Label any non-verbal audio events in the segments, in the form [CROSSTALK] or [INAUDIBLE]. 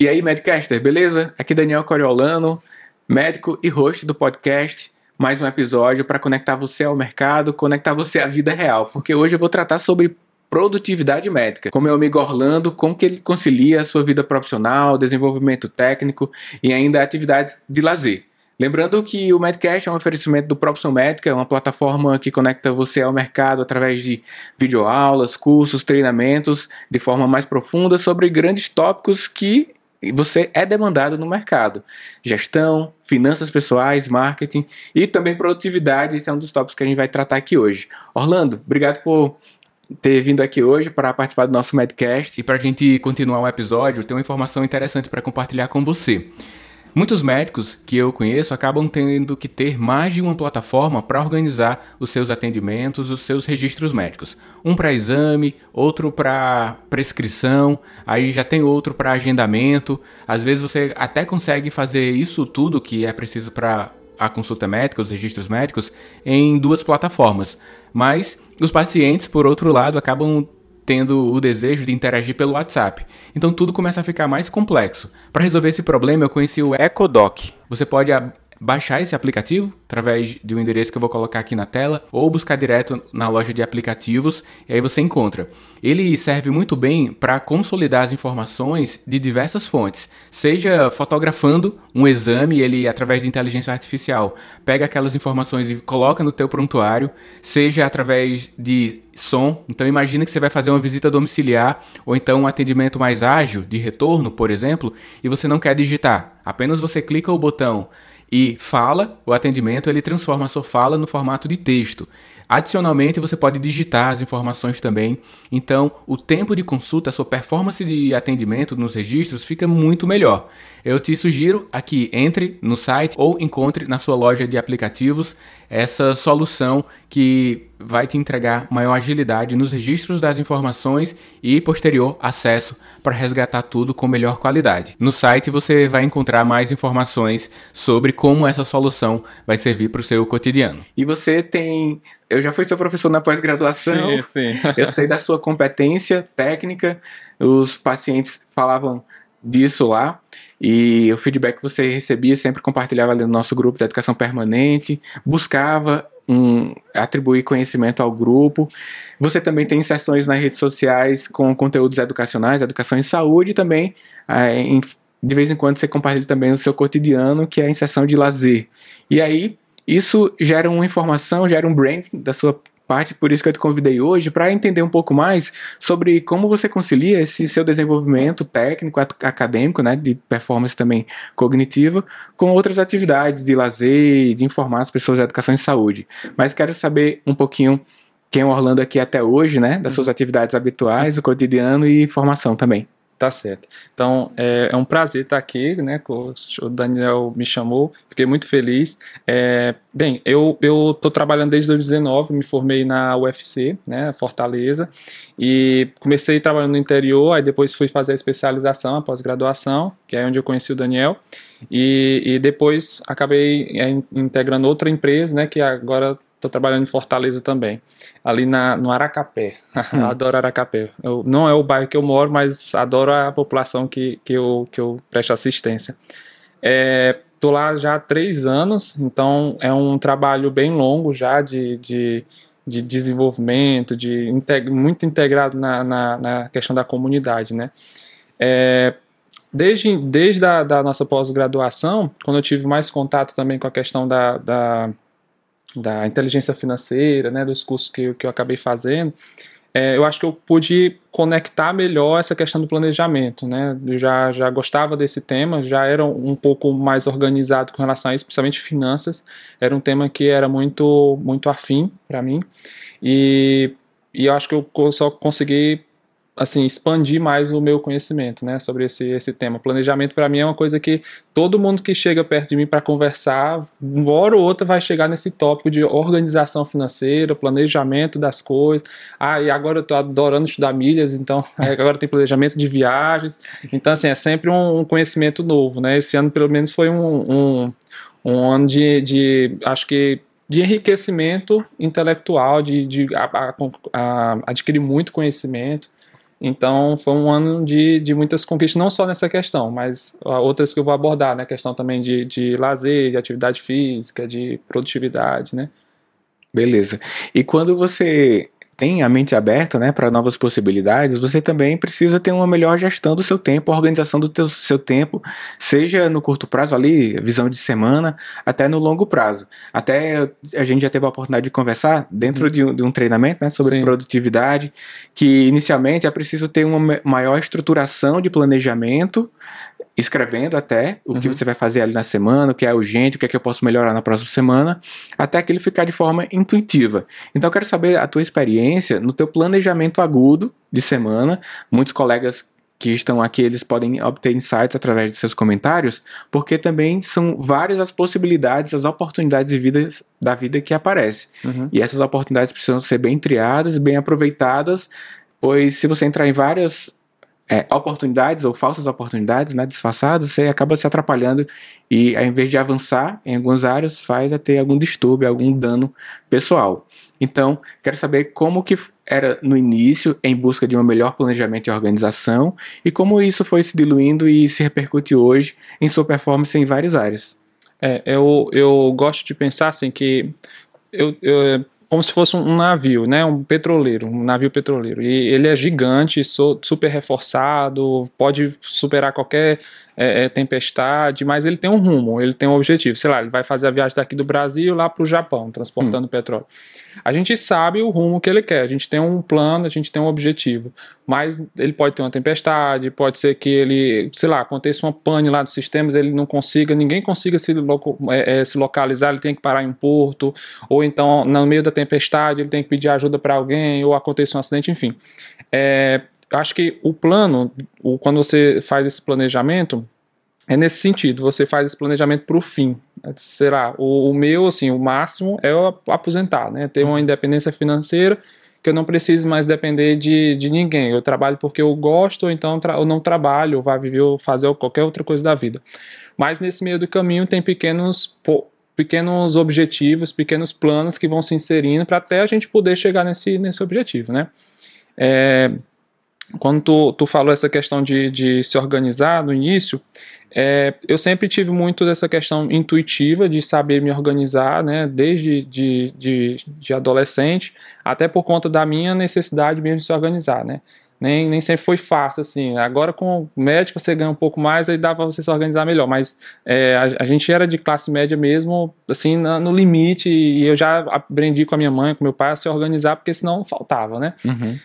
E aí, Medcaster, beleza? Aqui Daniel Coriolano, médico e host do podcast. Mais um episódio para conectar você ao mercado, conectar você à vida real, porque hoje eu vou tratar sobre produtividade médica. Com meu amigo Orlando, como que ele concilia a sua vida profissional, desenvolvimento técnico e ainda atividades de lazer. Lembrando que o Medcast é um oferecimento do Propson Médica, uma plataforma que conecta você ao mercado através de videoaulas, cursos, treinamentos de forma mais profunda sobre grandes tópicos que você é demandado no mercado. Gestão, finanças pessoais, marketing e também produtividade. Esse é um dos tópicos que a gente vai tratar aqui hoje. Orlando, obrigado por ter vindo aqui hoje para participar do nosso Medcast. E para a gente continuar o episódio, tem uma informação interessante para compartilhar com você. Muitos médicos que eu conheço acabam tendo que ter mais de uma plataforma para organizar os seus atendimentos, os seus registros médicos. Um para exame, outro para prescrição, aí já tem outro para agendamento. Às vezes você até consegue fazer isso tudo que é preciso para a consulta médica, os registros médicos, em duas plataformas. Mas os pacientes, por outro lado, acabam tendo o desejo de interagir pelo WhatsApp. Então tudo começa a ficar mais complexo. Para resolver esse problema, eu conheci o EcoDoc. Você pode baixar esse aplicativo através de um endereço que eu vou colocar aqui na tela ou buscar direto na loja de aplicativos e aí você encontra. Ele serve muito bem para consolidar as informações de diversas fontes, seja fotografando um exame, ele através de inteligência artificial pega aquelas informações e coloca no teu prontuário, seja através de som. Então imagina que você vai fazer uma visita domiciliar ou então um atendimento mais ágil de retorno, por exemplo, e você não quer digitar. Apenas você clica o botão e fala, o atendimento, ele transforma a sua fala no formato de texto. Adicionalmente, você pode digitar as informações também. Então, o tempo de consulta, a sua performance de atendimento nos registros fica muito melhor. Eu te sugiro aqui entre no site ou encontre na sua loja de aplicativos essa solução que vai te entregar maior agilidade nos registros das informações e posterior acesso para resgatar tudo com melhor qualidade. No site você vai encontrar mais informações sobre como essa solução vai servir para o seu cotidiano. E você tem eu já fui seu professor na pós-graduação. Sim, sim. eu sei da sua competência técnica. Os pacientes falavam disso lá. E o feedback que você recebia sempre compartilhava ali no nosso grupo de educação permanente, buscava um, atribuir conhecimento ao grupo. Você também tem inserções nas redes sociais com conteúdos educacionais, educação em saúde também é, em, de vez em quando você compartilha também o seu cotidiano, que é a inserção de lazer. E aí, isso gera uma informação, gera um branding da sua parte, por isso que eu te convidei hoje, para entender um pouco mais sobre como você concilia esse seu desenvolvimento técnico, acadêmico, né, de performance também cognitiva, com outras atividades de lazer, de informar as pessoas da educação em saúde. Mas quero saber um pouquinho quem é o Orlando aqui até hoje, né, das suas uhum. atividades habituais, o cotidiano e formação também. Tá certo. Então, é, é, um prazer estar aqui, né? O Daniel me chamou, fiquei muito feliz. É, bem, eu estou trabalhando desde 2019, me formei na UFC, né? Fortaleza, e comecei trabalhando no interior, aí depois fui fazer a especialização, a pós-graduação, que é onde eu conheci o Daniel, e, e depois acabei é, integrando outra empresa, né? Que agora Estou trabalhando em Fortaleza também, ali na, no Aracapé. [LAUGHS] Adoro Aracapé. Eu, não é o bairro que eu moro, mas adoro a população que, que, eu, que eu presto assistência. Estou é, lá já há três anos, então é um trabalho bem longo já de, de, de desenvolvimento, de integ muito integrado na, na, na, questão da comunidade. Né? É, desde desde a da nossa pós-graduação, quando eu tive mais contato também com a questão da, da da inteligência financeira, né, dos cursos que, que eu acabei fazendo, é, eu acho que eu pude conectar melhor essa questão do planejamento, né? Eu já, já gostava desse tema, já era um pouco mais organizado com relação a isso, principalmente finanças. Era um tema que era muito muito afim para mim e, e eu acho que eu só consegui assim expandir mais o meu conhecimento, né, sobre esse esse tema. Planejamento para mim é uma coisa que todo mundo que chega perto de mim para conversar, uma hora ou outra vai chegar nesse tópico de organização financeira, planejamento das coisas. Ah, e agora eu estou adorando estudar milhas, então [LAUGHS] agora tem planejamento de viagens. Então assim é sempre um, a novo, né? Esse ano pelo menos foi um, um, um ano de, de acho que de enriquecimento intelectual, de, de a, a, a, adquirir muito conhecimento. Então foi um ano de, de muitas conquistas, não só nessa questão, mas outras que eu vou abordar, né? Questão também de, de lazer, de atividade física, de produtividade, né? Beleza. E quando você tem a mente aberta né, para novas possibilidades, você também precisa ter uma melhor gestão do seu tempo, organização do teu, seu tempo, seja no curto prazo ali, visão de semana, até no longo prazo. Até a gente já teve a oportunidade de conversar dentro de um, de um treinamento né, sobre Sim. produtividade, que inicialmente é preciso ter uma maior estruturação de planejamento, escrevendo até o uhum. que você vai fazer ali na semana, o que é urgente, o que é que eu posso melhorar na próxima semana, até que ele ficar de forma intuitiva. Então eu quero saber a tua experiência no teu planejamento agudo de semana. Muitos colegas que estão aqui, eles podem obter insights através de seus comentários, porque também são várias as possibilidades, as oportunidades de vida, da vida que aparecem. Uhum. E essas oportunidades precisam ser bem triadas, bem aproveitadas, pois se você entrar em várias é, oportunidades ou falsas oportunidades, né, disfarçadas, você acaba se atrapalhando e ao invés de avançar em algumas áreas, faz a ter algum distúrbio, algum dano pessoal. Então, quero saber como que era no início em busca de um melhor planejamento e organização e como isso foi se diluindo e se repercute hoje em sua performance em várias áreas. É, eu, eu gosto de pensar assim que eu, eu como se fosse um navio, né, um petroleiro, um navio petroleiro. E ele é gigante, super reforçado, pode superar qualquer é, é, tempestade, mas ele tem um rumo, ele tem um objetivo. Sei lá, ele vai fazer a viagem daqui do Brasil lá para o Japão, transportando hum. petróleo. A gente sabe o rumo que ele quer, a gente tem um plano, a gente tem um objetivo. Mas ele pode ter uma tempestade, pode ser que ele, sei lá, aconteça uma pane lá dos sistemas, ele não consiga, ninguém consiga se, loco, é, é, se localizar, ele tem que parar em um porto, ou então no meio da tempestade ele tem que pedir ajuda para alguém, ou aconteça um acidente, enfim. É, acho que o plano, o, quando você faz esse planejamento, é nesse sentido, você faz esse planejamento para o fim. Será o, o, meu, assim, o máximo é aposentar, né? Ter uma independência financeira que eu não precise mais depender de, de ninguém. Eu trabalho porque eu gosto, ou então eu não trabalho, ou vá viver ou fazer qualquer outra coisa da vida. Mas nesse meio do caminho tem pequenos pequenos objetivos, pequenos planos que vão se inserindo para até a gente poder chegar nesse, nesse objetivo, né? É, quando tu, tu falou essa questão de, de se organizar no início, é, eu sempre tive muito dessa questão intuitiva de saber me organizar, né, desde de, de, de adolescente, até por conta da minha necessidade mesmo de se organizar, né. Nem, nem sempre foi fácil, assim. Agora, com o médico, você ganha um pouco mais, aí dá para você se organizar melhor. Mas é, a, a, gente era de classe média mesmo, assim, na, no limite, e eu já aprendi com a minha mãe, com meu pai, a se organizar, porque senão faltava, né? Uhum.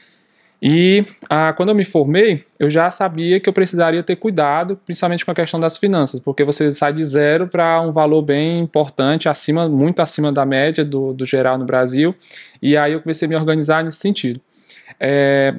E ah, quando eu me formei, eu já sabia que eu precisaria ter cuidado, principalmente com a questão das finanças, porque você sai de zero para um valor bem importante, acima, muito acima da média do, do geral no Brasil, e aí eu comecei a me organizar nesse sentido. É,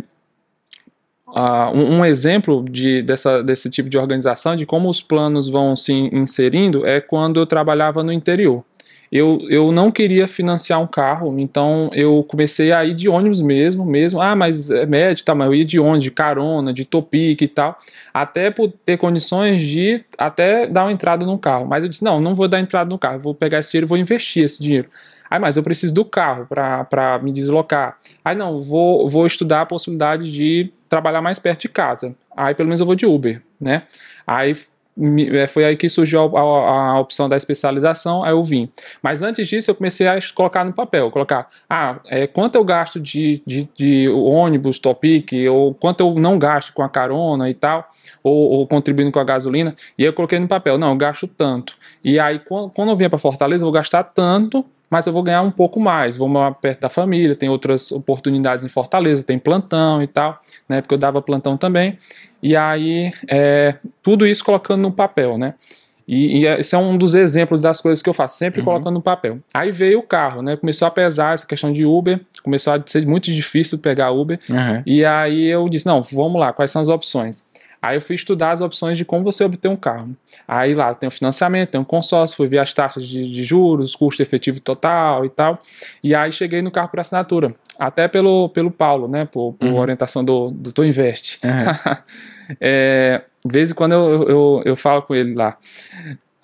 Uh, um, um, exemplo de, dessa, desse tipo de organização, de como os planos vão se inserindo, é quando eu trabalhava no interior eu, eu não queria financiar um carro, então eu comecei a ir de ônibus mesmo, mesmo. Ah, mas é médio, tá, mas eu ia de ônibus, de carona, de topic e tal, até por ter condições de até dar uma entrada no carro. Mas eu disse, não, não vou dar entrada no carro, vou pegar esse dinheiro e vou investir esse dinheiro. Aí, mas eu preciso do carro para me deslocar. Aí, não, vou, vou estudar a possibilidade de trabalhar mais perto de casa. Aí, pelo menos eu vou de Uber, né? Aí foi aí que surgiu a, a, a, opção da especialização, aí eu vim. Mas antes disso, eu comecei a colocar no papel, colocar, ah, é, quanto eu gasto de, de, de ônibus, topic, ou quanto eu não gasto com a carona e tal, ou, ou, contribuindo com a gasolina, e aí eu coloquei no papel, não, eu gasto tanto. E aí, quando, quando eu vinha para Fortaleza, eu vou gastar tanto mas eu vou ganhar um pouco mais, vou morar perto da família, tem outras oportunidades em Fortaleza, tem plantão e tal, né, porque eu dava plantão também, e aí é, tudo isso colocando no papel, né, e, e, esse é um dos exemplos das coisas que eu faço, sempre uhum. colocando no papel. Aí veio o carro, né? Começou a pesar essa questão de Uber, começou a ser muito difícil pegar Uber. Uhum. E aí eu disse: não, vamos lá, quais são as opções? Aí eu fui estudar as opções de como você obter um carro. Aí lá tem o financiamento, tem o consórcio, fui ver as taxas de, de juros, custo efetivo total e tal. E aí cheguei no carro por assinatura. Até pelo, pelo Paulo, né? Por, por uhum. orientação do, do Tô Invest. Uhum. [LAUGHS] é, de vez em quando eu, eu, eu falo com ele lá.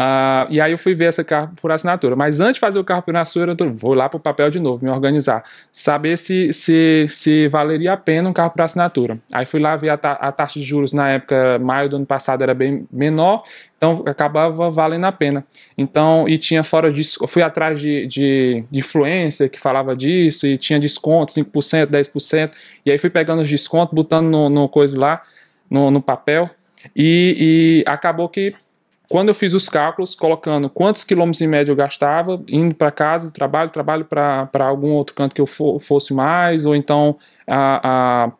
Uh, e aí eu fui ver essa carro por assinatura. Mas antes de fazer o carro por assinatura, eu vou lá para o papel de novo, me organizar. Saber se, se, se valeria a pena um carro por assinatura. Aí fui lá ver a, ta a taxa de juros na época, maio do ano passado, era bem menor, então acabava valendo a pena. Então, e tinha fora disso, fui atrás de, de, de influência que falava disso, e tinha desconto, 5%, 10%, e aí fui pegando os descontos, botando no, no coisa lá, no, no papel, e, e acabou que quando eu fiz os cálculos, colocando quantos quilômetros em média eu gastava, indo para casa, trabalho, trabalho para algum outro canto que eu for, fosse mais, ou então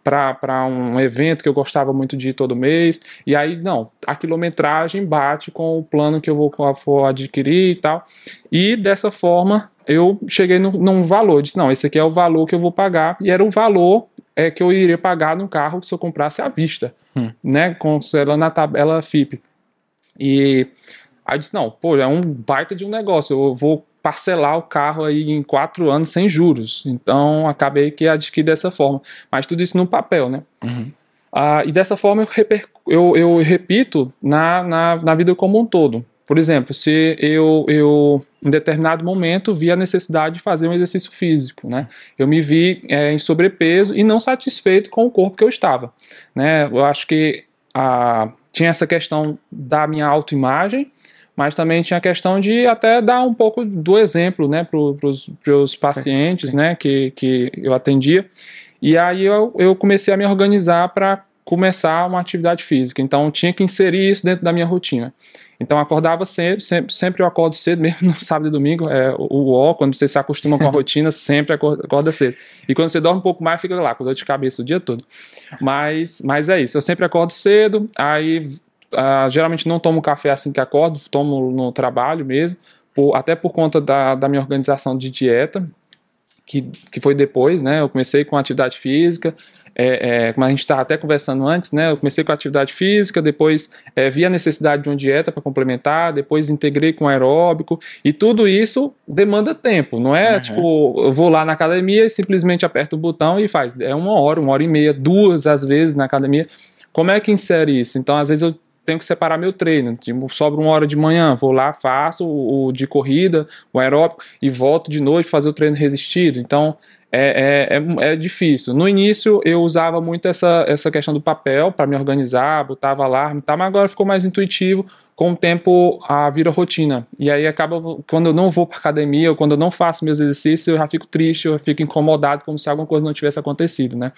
para um evento que eu gostava muito de ir todo mês. E aí, não, a quilometragem bate com o plano que eu vou, vou adquirir e tal. E dessa forma, eu cheguei no, num valor. Disse, não, esse aqui é o valor que eu vou pagar. E era o valor é, que eu iria pagar no carro se eu comprasse à vista, hum. né? Considerando na tabela FIP. E aí eu disse, não, pô, é um baita de um negócio, eu vou parcelar o carro aí em quatro anos sem juros. Então acabei que adquiri dessa forma. Mas tudo isso no papel, né? Uhum. Ah, e dessa forma eu, eu, eu repito na, na, na, vida como um todo. Por exemplo, se eu, eu em determinado momento vi a necessidade de fazer um exercício físico, né? Eu me vi é, em sobrepeso e não satisfeito com o corpo que eu estava, né? Eu acho que a tinha essa questão da minha autoimagem, mas também tinha a questão de até dar um pouco do exemplo né, para os pacientes né, que, que eu atendia. E aí eu, eu comecei a me organizar para começar uma atividade física. Então tinha que inserir isso dentro da minha rotina. Então acordava cedo, sempre, sempre eu acordo cedo, [LAUGHS] mesmo no sábado e domingo, é o ó, quando você se acostuma com a [LAUGHS] rotina, sempre acorda, acorda, cedo. E quando você dorme um pouco mais, fica lá, com dor de cabeça o dia todo. Mas, mas é isso, eu sempre acordo cedo, aí uh, geralmente não tomo café assim que acordo, tomo no trabalho mesmo, por, até por conta da, da minha organização de dieta, que, que foi depois, né? Eu comecei com atividade física, é, é, como a gente estava até conversando antes, né? Eu comecei com atividade física, depois é, vi a necessidade de uma dieta para complementar, depois integrei com aeróbico e tudo isso demanda tempo, não é? Uhum. Tipo, eu vou lá na academia e simplesmente aperto o botão e faz. É uma hora, uma hora e meia, duas às vezes na academia. Como é que insere isso? Então, às vezes eu tenho que separar meu treino. Tipo, sobra uma hora de manhã, vou lá, faço o, o, de corrida, o aeróbico e volto de noite fazer o treino resistido. Então, é, é, é, é, difícil. No início eu usava muito essa, essa questão do papel para me organizar, botava alarme, tá, mas agora ficou mais intuitivo. Com o tempo a vira rotina. E aí acaba, quando eu não vou para academia, ou quando eu não faço meus exercícios, eu já fico triste, eu fico incomodado, como se alguma coisa não tivesse acontecido, né?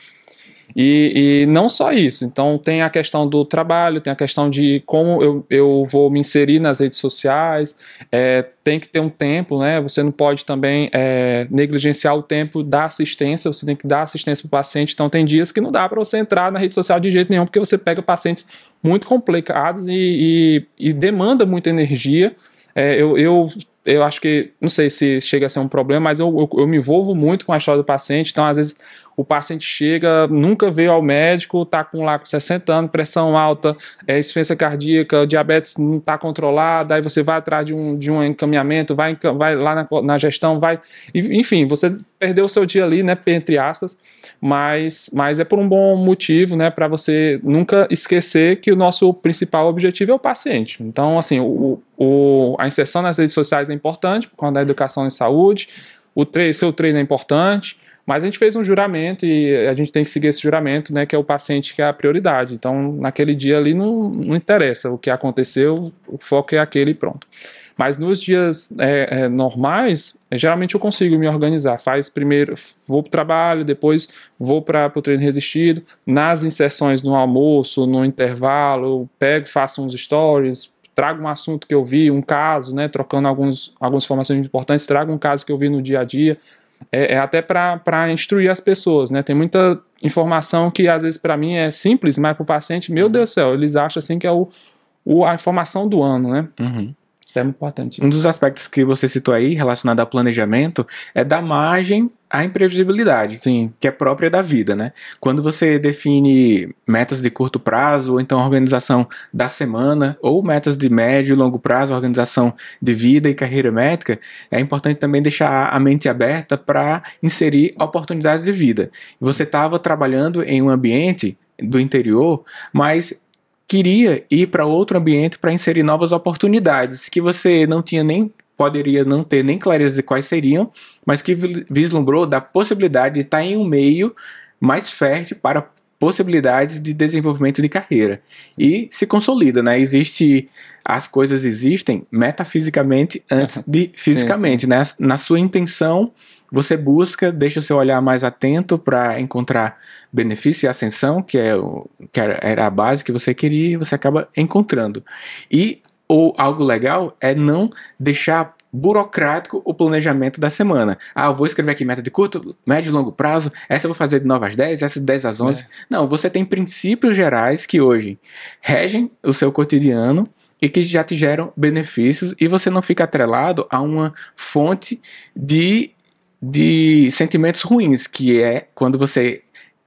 E, e, não só isso, então tem a questão do trabalho, tem a questão de como eu, eu vou me inserir nas redes sociais, é, tem que ter um tempo, né? Você não pode também é, negligenciar o tempo da assistência, você tem que dar assistência para o paciente. Então tem dias que não dá para você entrar na rede social de jeito nenhum, porque você pega pacientes muito complicados e, e, e demanda muita energia. É, eu, eu eu acho que, não sei se chega a ser um problema, mas eu, eu, eu, me envolvo muito com a história do paciente, então às vezes o paciente chega, nunca veio ao médico, está com lá com 60 anos, pressão alta, é, cardíaca, diabetes não está controlada, aí você vai atrás de um, de um encaminhamento, vai, vai lá na, na gestão, vai. Enfim, você perdeu o seu dia ali, né? Entre aspas, mas, mas é por um bom motivo, né? Para você nunca esquecer que o nosso principal objetivo é o paciente. Então, assim, o, o, a inserção nas redes sociais é importante, por conta da educação em saúde, o tre seu treino é importante, mas a gente fez um juramento e a gente tem que seguir esse juramento, né, que é o paciente que é a prioridade. Então, naquele dia ali não, não interessa o que aconteceu, o foco é aquele e pronto. Mas nos dias é, é, normais, geralmente eu consigo me organizar. Faz primeiro, vou para o trabalho, depois vou para o treino resistido. Nas inserções no almoço, no intervalo, pego, faço uns stories, trago um assunto que eu vi, um caso, né, trocando alguns, algumas informações importantes, trago um caso que eu vi no dia a dia é, é até para instruir as pessoas, né? Tem muita informação que às vezes para mim é simples, mas para o paciente, meu Deus do céu, eles acham assim que é o, o a informação do ano, né? Uhum. É muito importante. Um dos aspectos que você citou aí, relacionado ao planejamento, é da margem à imprevisibilidade, Sim. que é própria da vida, né? Quando você define metas de curto prazo, ou então organização da semana, ou metas de médio e longo prazo, organização de vida e carreira médica, é importante também deixar a mente aberta para inserir oportunidades de vida. Você estava trabalhando em um ambiente do interior, mas queria ir para outro ambiente para inserir novas oportunidades que você não tinha nem poderia não ter nem clareza de quais seriam, mas que vislumbrou da possibilidade de estar em um meio mais fértil para possibilidades de desenvolvimento de carreira e se consolida, né? Existe as coisas existem metafisicamente antes de fisicamente, [LAUGHS] sim, sim. né? Na sua intenção, você busca, deixa o seu olhar mais atento para encontrar benefício e ascensão, que é o, que era a base que você queria, e você acaba encontrando. E ou algo legal é não deixar burocrático o planejamento da semana. Ah, eu vou escrever aqui meta de curto, médio e longo prazo, essa eu vou fazer de 9 às 10, essa de 10 às 11. É. Não, você tem princípios gerais que hoje regem o seu cotidiano e que já te geram benefícios e você não fica atrelado a uma fonte de, de sentimentos ruins, que é quando você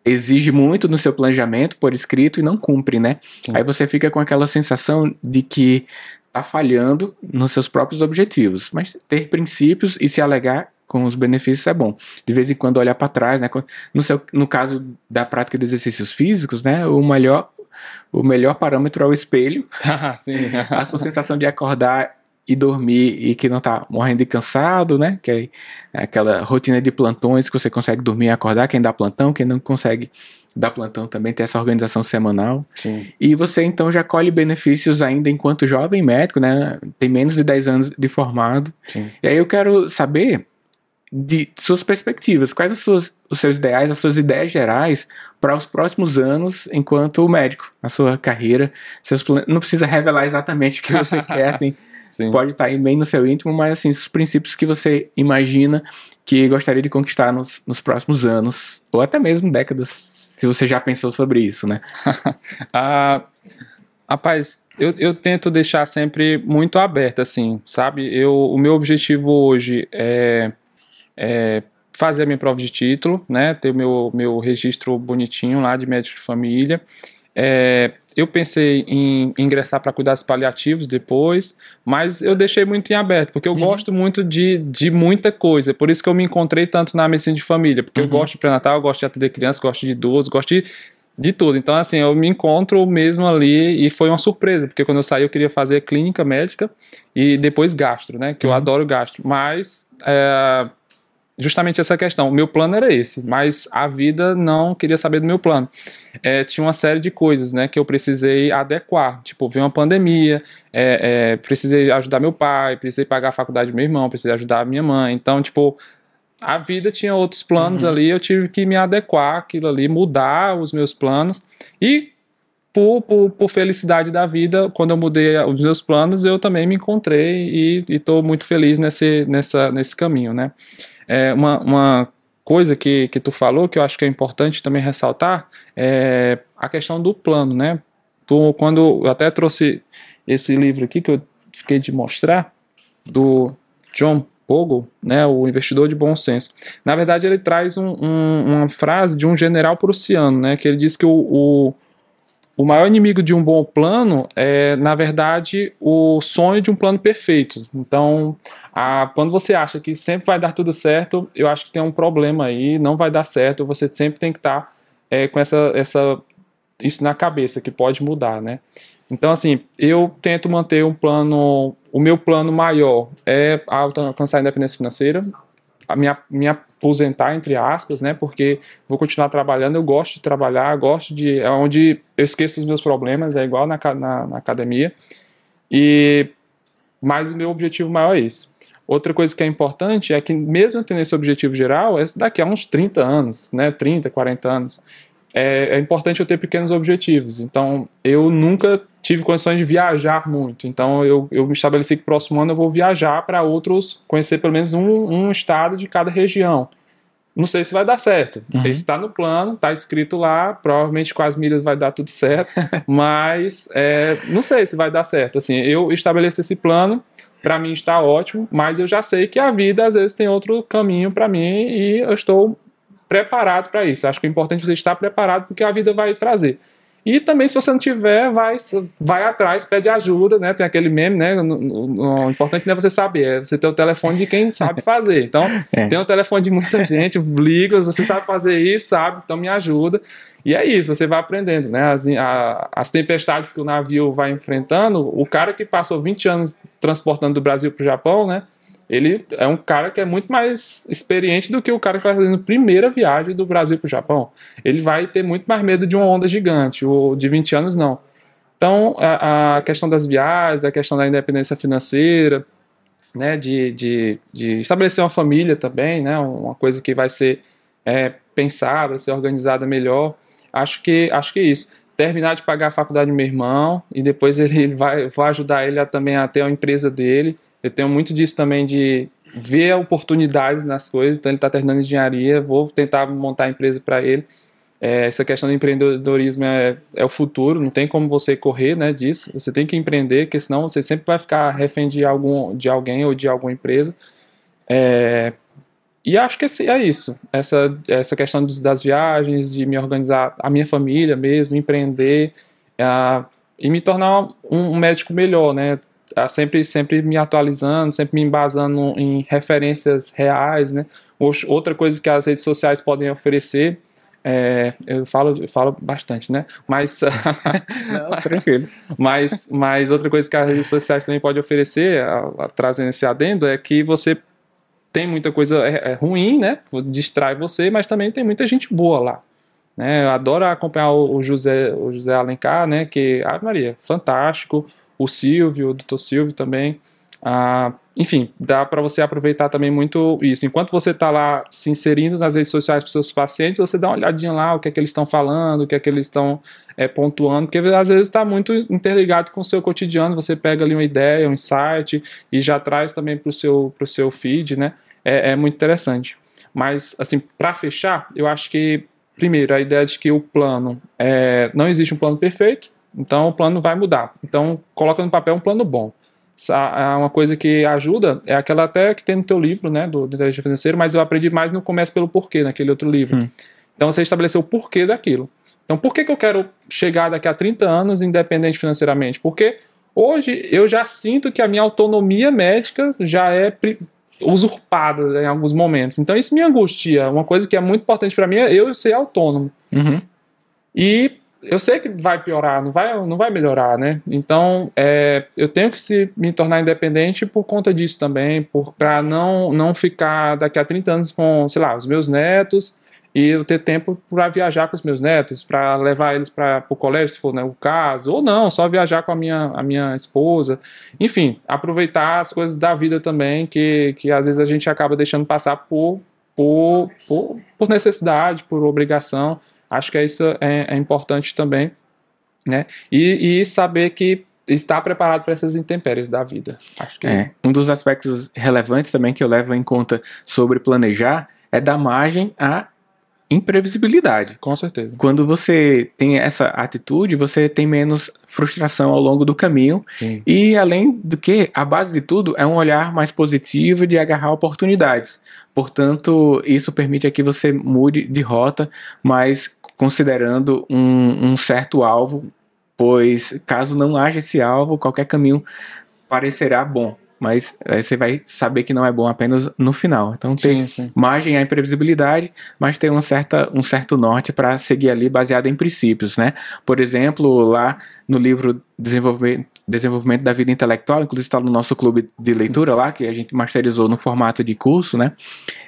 exige muito no seu planejamento por escrito e não cumpre, né? Sim. Aí você fica com aquela sensação de que tá falhando nos seus próprios objetivos. Mas ter princípios e se alegar com os benefícios é bom. De vez em quando olhar para trás, né? No, seu, no caso da prática de exercícios físicos, né? O melhor, o melhor parâmetro é o espelho. [LAUGHS] A sua sensação de acordar e dormir e que não tá morrendo de cansado, né? Que é aquela rotina de plantões que você consegue dormir e acordar, quem dá plantão, quem não consegue dar plantão também tem essa organização semanal. Sim. E você então já colhe benefícios ainda enquanto jovem médico, né? Tem menos de 10 anos de formado. Sim. E aí eu quero saber de suas perspectivas, quais as suas, os seus ideais, as suas ideias gerais para os próximos anos enquanto médico, a sua carreira, seus não precisa revelar exatamente o que você quer, [LAUGHS] assim, Sim. pode estar tá bem no seu íntimo, mas assim, os princípios que você imagina que gostaria de conquistar nos, nos próximos anos, ou até mesmo décadas, se você já pensou sobre isso, né? [LAUGHS] ah, rapaz, eu, eu tento deixar sempre muito aberto, assim, sabe? Eu, o meu objetivo hoje é, é fazer a minha prova de título, né? Ter o meu, meu registro bonitinho lá de médico de família é, eu pensei em ingressar para cuidados paliativos depois, mas eu deixei muito em aberto, porque eu uhum. gosto muito de, de muita coisa. Por isso que eu me encontrei tanto na medicina de família, porque uhum. eu gosto de pré-natal, eu gosto de atender crianças, gosto de idosos, gosto de, de tudo. Então, assim, eu me encontro mesmo ali e foi uma surpresa, porque quando eu saí eu queria fazer clínica médica e depois gastro, né? Que uhum. eu adoro gastro. Mas. É, justamente essa questão. Meu plano era esse, mas a vida não queria saber do meu plano. É, tinha uma série de coisas né, que eu precisei adequar. Tipo, veio uma pandemia, é, é, precisei ajudar meu pai, precisei pagar a faculdade do meu irmão, precisei ajudar a minha mãe. Então, tipo, a vida tinha outros planos uhum. ali, eu tive que me adequar aquilo ali, mudar os meus planos. E por, por, por, felicidade da vida, quando eu mudei os meus planos, eu também me encontrei e estou muito feliz nesse, nessa, nesse caminho, né? É, uma, uma coisa que, que tu falou que eu acho que é importante também ressaltar é a questão do plano, né? Tu, quando eu até trouxe esse livro aqui que eu fiquei de mostrar, do John Bogle, né, o investidor de bom senso. Na verdade, ele traz um, um, uma frase de um general prussiano, né, que ele diz que o, o o maior inimigo de um bom plano é, na verdade, o sonho de um plano perfeito. Então, a, quando você acha que sempre vai dar tudo certo, eu acho que tem um problema aí, não vai dar certo. Você sempre tem que estar tá, é, com essa, essa, isso na cabeça, que pode mudar, né? Então, assim, eu tento manter um plano. O meu plano maior é alcançar a independência financeira, a minha, minha aposentar, entre aspas, né? Porque vou continuar trabalhando, eu gosto de trabalhar, gosto de. É onde eu esqueço os meus problemas, é igual na, na, na academia. E. Mas o meu objetivo maior é esse. Outra coisa que é importante é que, mesmo tendo esse objetivo geral, é daqui a uns 30 anos, né? 30, 40 anos é, é, importante eu ter pequenos objetivos. Então, eu nunca tive condições de viajar muito. Então, eu, eu me estabeleci que próximo ano eu vou viajar para outros, conhecer pelo menos um, um, estado de cada região. Não sei se vai dar certo. Uhum. Está no plano, está escrito lá. Provavelmente com as milhas vai dar tudo certo. [LAUGHS] mas é, não sei se vai dar certo. Assim, eu estabeleci esse plano. Para mim está ótimo, mas eu já sei que a vida às vezes tem outro caminho para mim e eu estou preparado para isso. Acho que é importante você estar preparado porque a vida vai trazer. E também, se você não tiver, vai, vai atrás, pede ajuda, né? Tem aquele meme, né? O, importante não é você saber, é você ter o telefone de quem sabe fazer. Então, [LAUGHS] é. tem o telefone de muita gente, liga, você sabe fazer isso, sabe? Então me ajuda. E é isso, você vai aprendendo, né? As, a, as tempestades que o navio vai enfrentando, o cara que passou 20 anos transportando do Brasil para o Japão, né? Ele é um cara que é muito mais experiente do que o cara que vai fazendo a primeira viagem do Brasil para o Japão. Ele vai ter muito mais medo de uma onda gigante, o de 20 anos não. Então, a, a questão das viagens, a questão da independência financeira, né, de, de, de, estabelecer uma família também, né, uma coisa que vai ser é, pensada, ser organizada melhor. Acho que, acho que é isso. Terminar de pagar a faculdade do meu irmão e depois ele, vai, vou ajudar ele a, também a ter a empresa dele eu tenho muito disso também de ver oportunidades nas coisas. Então ele está terminando engenharia, vou tentar montar a empresa para ele. É, essa questão do empreendedorismo é, é, o futuro, não tem como você correr né, disso. Você tem que empreender, porque senão você sempre vai ficar refém de, algum, de alguém ou de alguma empresa. É, e acho que é isso. Essa, essa questão dos, das viagens, de me organizar, a minha família mesmo, empreender e me tornar um, um médico melhor, né? Tá sempre, sempre me atualizando, sempre me embasando em referências reais, né? Outra coisa que as redes sociais podem oferecer, é, eu falo, eu falo bastante, né? Mas, [LAUGHS] Não, tranquilo. mas, mas outra coisa que as redes sociais também podem oferecer, a, a, trazendo esse adendo, é que você tem muita coisa é, é ruim, né? Distrai você, mas também tem muita gente boa lá. Né? Eu adoro acompanhar o, o José, o José Alencar, né? Que, ah, Maria, fantástico o Silvio, o doutor Silvio também. Ah, enfim, dá para você aproveitar também muito isso. Enquanto você está lá se inserindo nas redes sociais para seus pacientes, você dá uma olhadinha lá, o que é que eles estão falando, o que é que eles estão é, pontuando, porque às vezes está muito interligado com o seu cotidiano. Você pega ali uma ideia, um insight e já traz também para o seu, seu feed, né? É, é muito interessante. Mas, assim, para fechar, eu acho que, primeiro, a ideia de que o plano, é, não existe um plano perfeito, então o plano vai mudar. Então coloca no papel um plano bom. Uma coisa que ajuda é aquela até que tem no teu livro, né, do, do inteligência financeira, mas eu aprendi mais no começo pelo porquê, naquele outro livro. Hum. Então você estabeleceu o porquê daquilo. Então por que, que eu quero chegar daqui a 30 anos independente financeiramente? Porque hoje eu já sinto que a minha autonomia médica já é usurpada em alguns momentos. Então isso me angustia. Uma coisa que é muito importante para mim é eu ser autônomo. Uhum. E eu sei que vai piorar, não vai, não vai melhorar, né? Então, é, eu tenho que se, me tornar independente por conta disso também, para não, não ficar daqui a 30 anos com, sei lá, os meus netos e eu ter tempo para viajar com os meus netos, para levar eles para o colégio, se for né, o caso, ou não, só viajar com a minha, a minha esposa. Enfim, aproveitar as coisas da vida também, que, que às vezes a gente acaba deixando passar por, por, por, por necessidade, por obrigação. Acho que isso é, é importante também, né? E, e saber que está preparado para essas intempéries da vida. Acho que é. Um dos aspectos relevantes também que eu levo em conta sobre planejar é dar margem à imprevisibilidade. Com certeza. Quando você tem essa atitude, você tem menos frustração ao longo do caminho. Sim. E além do que, a base de tudo é um olhar mais positivo de agarrar oportunidades. Portanto, isso permite que você mude de rota, mas considerando um, um certo alvo, pois caso não haja esse alvo, qualquer caminho parecerá bom mas aí você vai saber que não é bom apenas no final. Então tem sim, sim. margem à imprevisibilidade, mas tem uma certa, um certo norte para seguir ali baseado em princípios, né? Por exemplo, lá no livro Desenvolvimento, Desenvolvimento da Vida Intelectual, inclusive está no nosso clube de leitura lá, que a gente masterizou no formato de curso, né?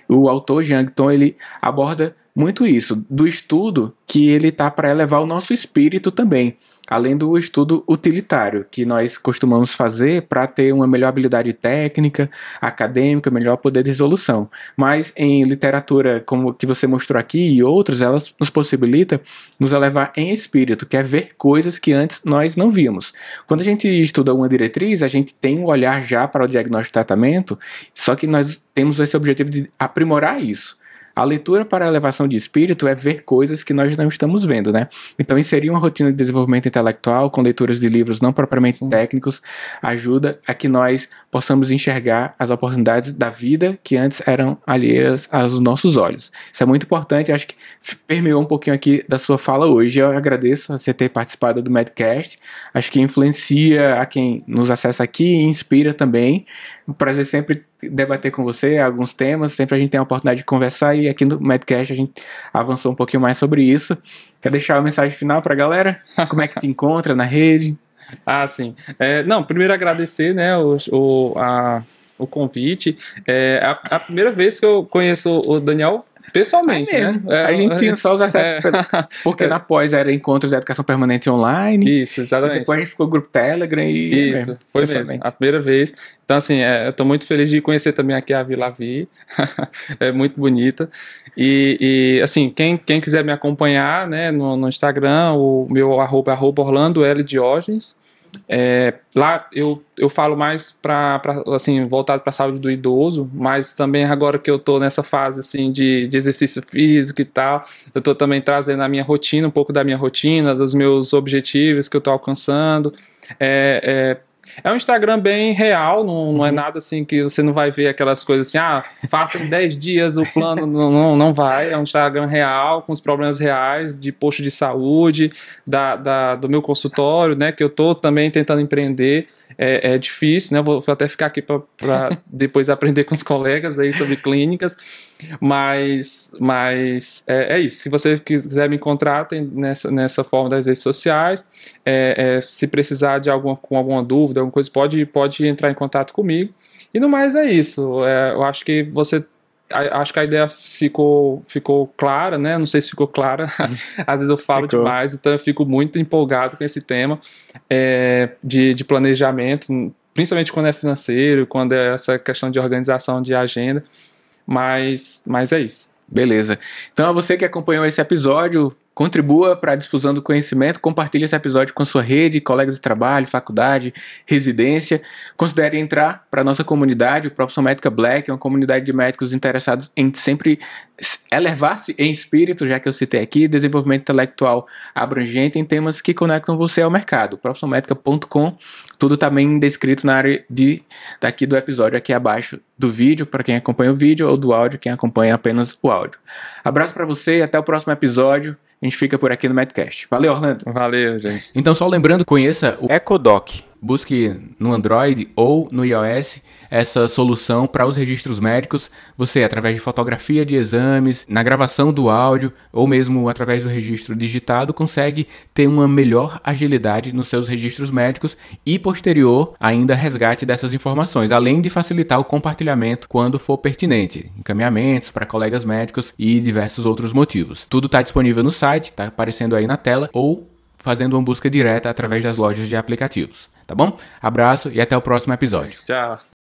O autor Jean Tom, ele aborda muito isso, do estudo que ele tá para elevar o nosso espírito também, além do estudo utilitário que nós costumamos fazer para ter uma melhor habilidade técnica, acadêmica, melhor poder de resolução. Mas em literatura como que você mostrou aqui e outros, elas nos possibilita nos elevar em espírito, que é ver coisas que antes nós não víamos. Quando a gente estuda uma diretriz, a gente tem um olhar já para o diagnóstico e tratamento, só que nós temos esse objetivo de aprimorar isso A leitura para a elevação de espírito é ver coisas que nós não estamos vendo, né? Então, inserir uma rotina de desenvolvimento intelectual com leituras de livros não propriamente Sim. técnicos ajuda a que nós possamos enxergar as oportunidades da vida que antes eram alheias aos nossos olhos. Isso é muito importante, acho que permeou um pouquinho aqui da sua fala hoje. Eu agradeço você ter participado do Medcast. Acho que influencia a quem nos acessa aqui e inspira também. Um prazer sempre debater com você alguns temas, sempre a gente tem a oportunidade de conversar e aqui no Medcast a gente avançou um pouquinho mais sobre isso. Quer deixar uma mensagem final para a galera? Como é que te [LAUGHS] encontra na rede? Ah, sim. É, não, primeiro agradecer né, o, o, a, o convite. É a, a, primeira vez que eu conheço o Daniel Pessoalmente, é né? É, a gente tinha só os acessos, é. [LAUGHS] porque na pós era encontros de educação permanente online. Isso, exatamente. depois a gente ficou grupo Telegram e. Isso, mesmo, foi mesmo. A primeira vez. Então, assim, é, eu tô muito feliz de conhecer também aqui a Vila Vi. [LAUGHS] é muito bonita. E, e, assim, quem, quem quiser me acompanhar, né, no, no Instagram, o meu arroba, arroba Orlando L. Diógenes. É, lá eu, eu falo mais para assim voltado para a saúde do idoso, mas também agora que eu estou nessa fase assim de, de exercício físico e tal, eu estou também trazendo a minha rotina, um pouco da minha rotina, dos meus objetivos que eu estou alcançando. É, é, é um Instagram bem real, não, não é uhum. nada assim que você não vai ver aquelas coisas assim, ah, faça em 10 dias o plano, não, não, não vai. É um Instagram real, com os problemas reais de posto de saúde, da, da, do meu consultório, né, que eu tô também tentando empreender é, é difícil, né? Vou, vou até ficar aqui para [LAUGHS] depois aprender com os colegas aí sobre clínicas, mas, mas é, é, isso. Se você quiser me encontrar, tem nessa, nessa forma das redes sociais. É, é, se precisar de alguma, com alguma dúvida, alguma coisa, pode, pode entrar em contato comigo. E no mais é isso. É, eu acho que você acho que a ideia ficou, ficou clara, né? Não sei se ficou clara. [LAUGHS] Às vezes eu falo ficou. demais, então eu fico muito empolgado com esse tema é, de, de planejamento, principalmente quando é financeiro, quando é essa questão de organização de agenda. Mas, mas é isso. Beleza. Então, a você que acompanhou esse episódio, Contribua para a difusão do conhecimento, compartilhe esse episódio com sua rede, colegas de trabalho, faculdade, residência. Considere entrar para a nossa comunidade, o Profissão Médica Black, é uma comunidade de médicos interessados em sempre elevar-se em espírito, já que eu citei aqui, desenvolvimento intelectual abrangente em temas que conectam você ao mercado. profissionalmedica.com, tudo também descrito na área de daqui do episódio aqui abaixo do vídeo para quem acompanha o vídeo ou do áudio quem acompanha apenas o áudio. Abraço para você e até o próximo episódio. A gente fica por aqui no Medcast. Valeu, Orlando. Valeu, gente. Então, só lembrando, conheça o EcoDoc. Busque no Android ou no iOS essa solução para os registros médicos. Você, através de fotografia de exames, na gravação do áudio ou mesmo através do registro digitado, consegue ter uma melhor agilidade nos seus registros médicos e posterior ainda resgate dessas informações, além de facilitar o compartilhamento quando for pertinente, encaminhamentos para colegas médicos e diversos outros motivos. Tudo está disponível no site, está aparecendo aí na tela ou fazendo uma busca direta através das lojas de aplicativos. Tá bom? Abraço e até o próximo episódio. Tchau.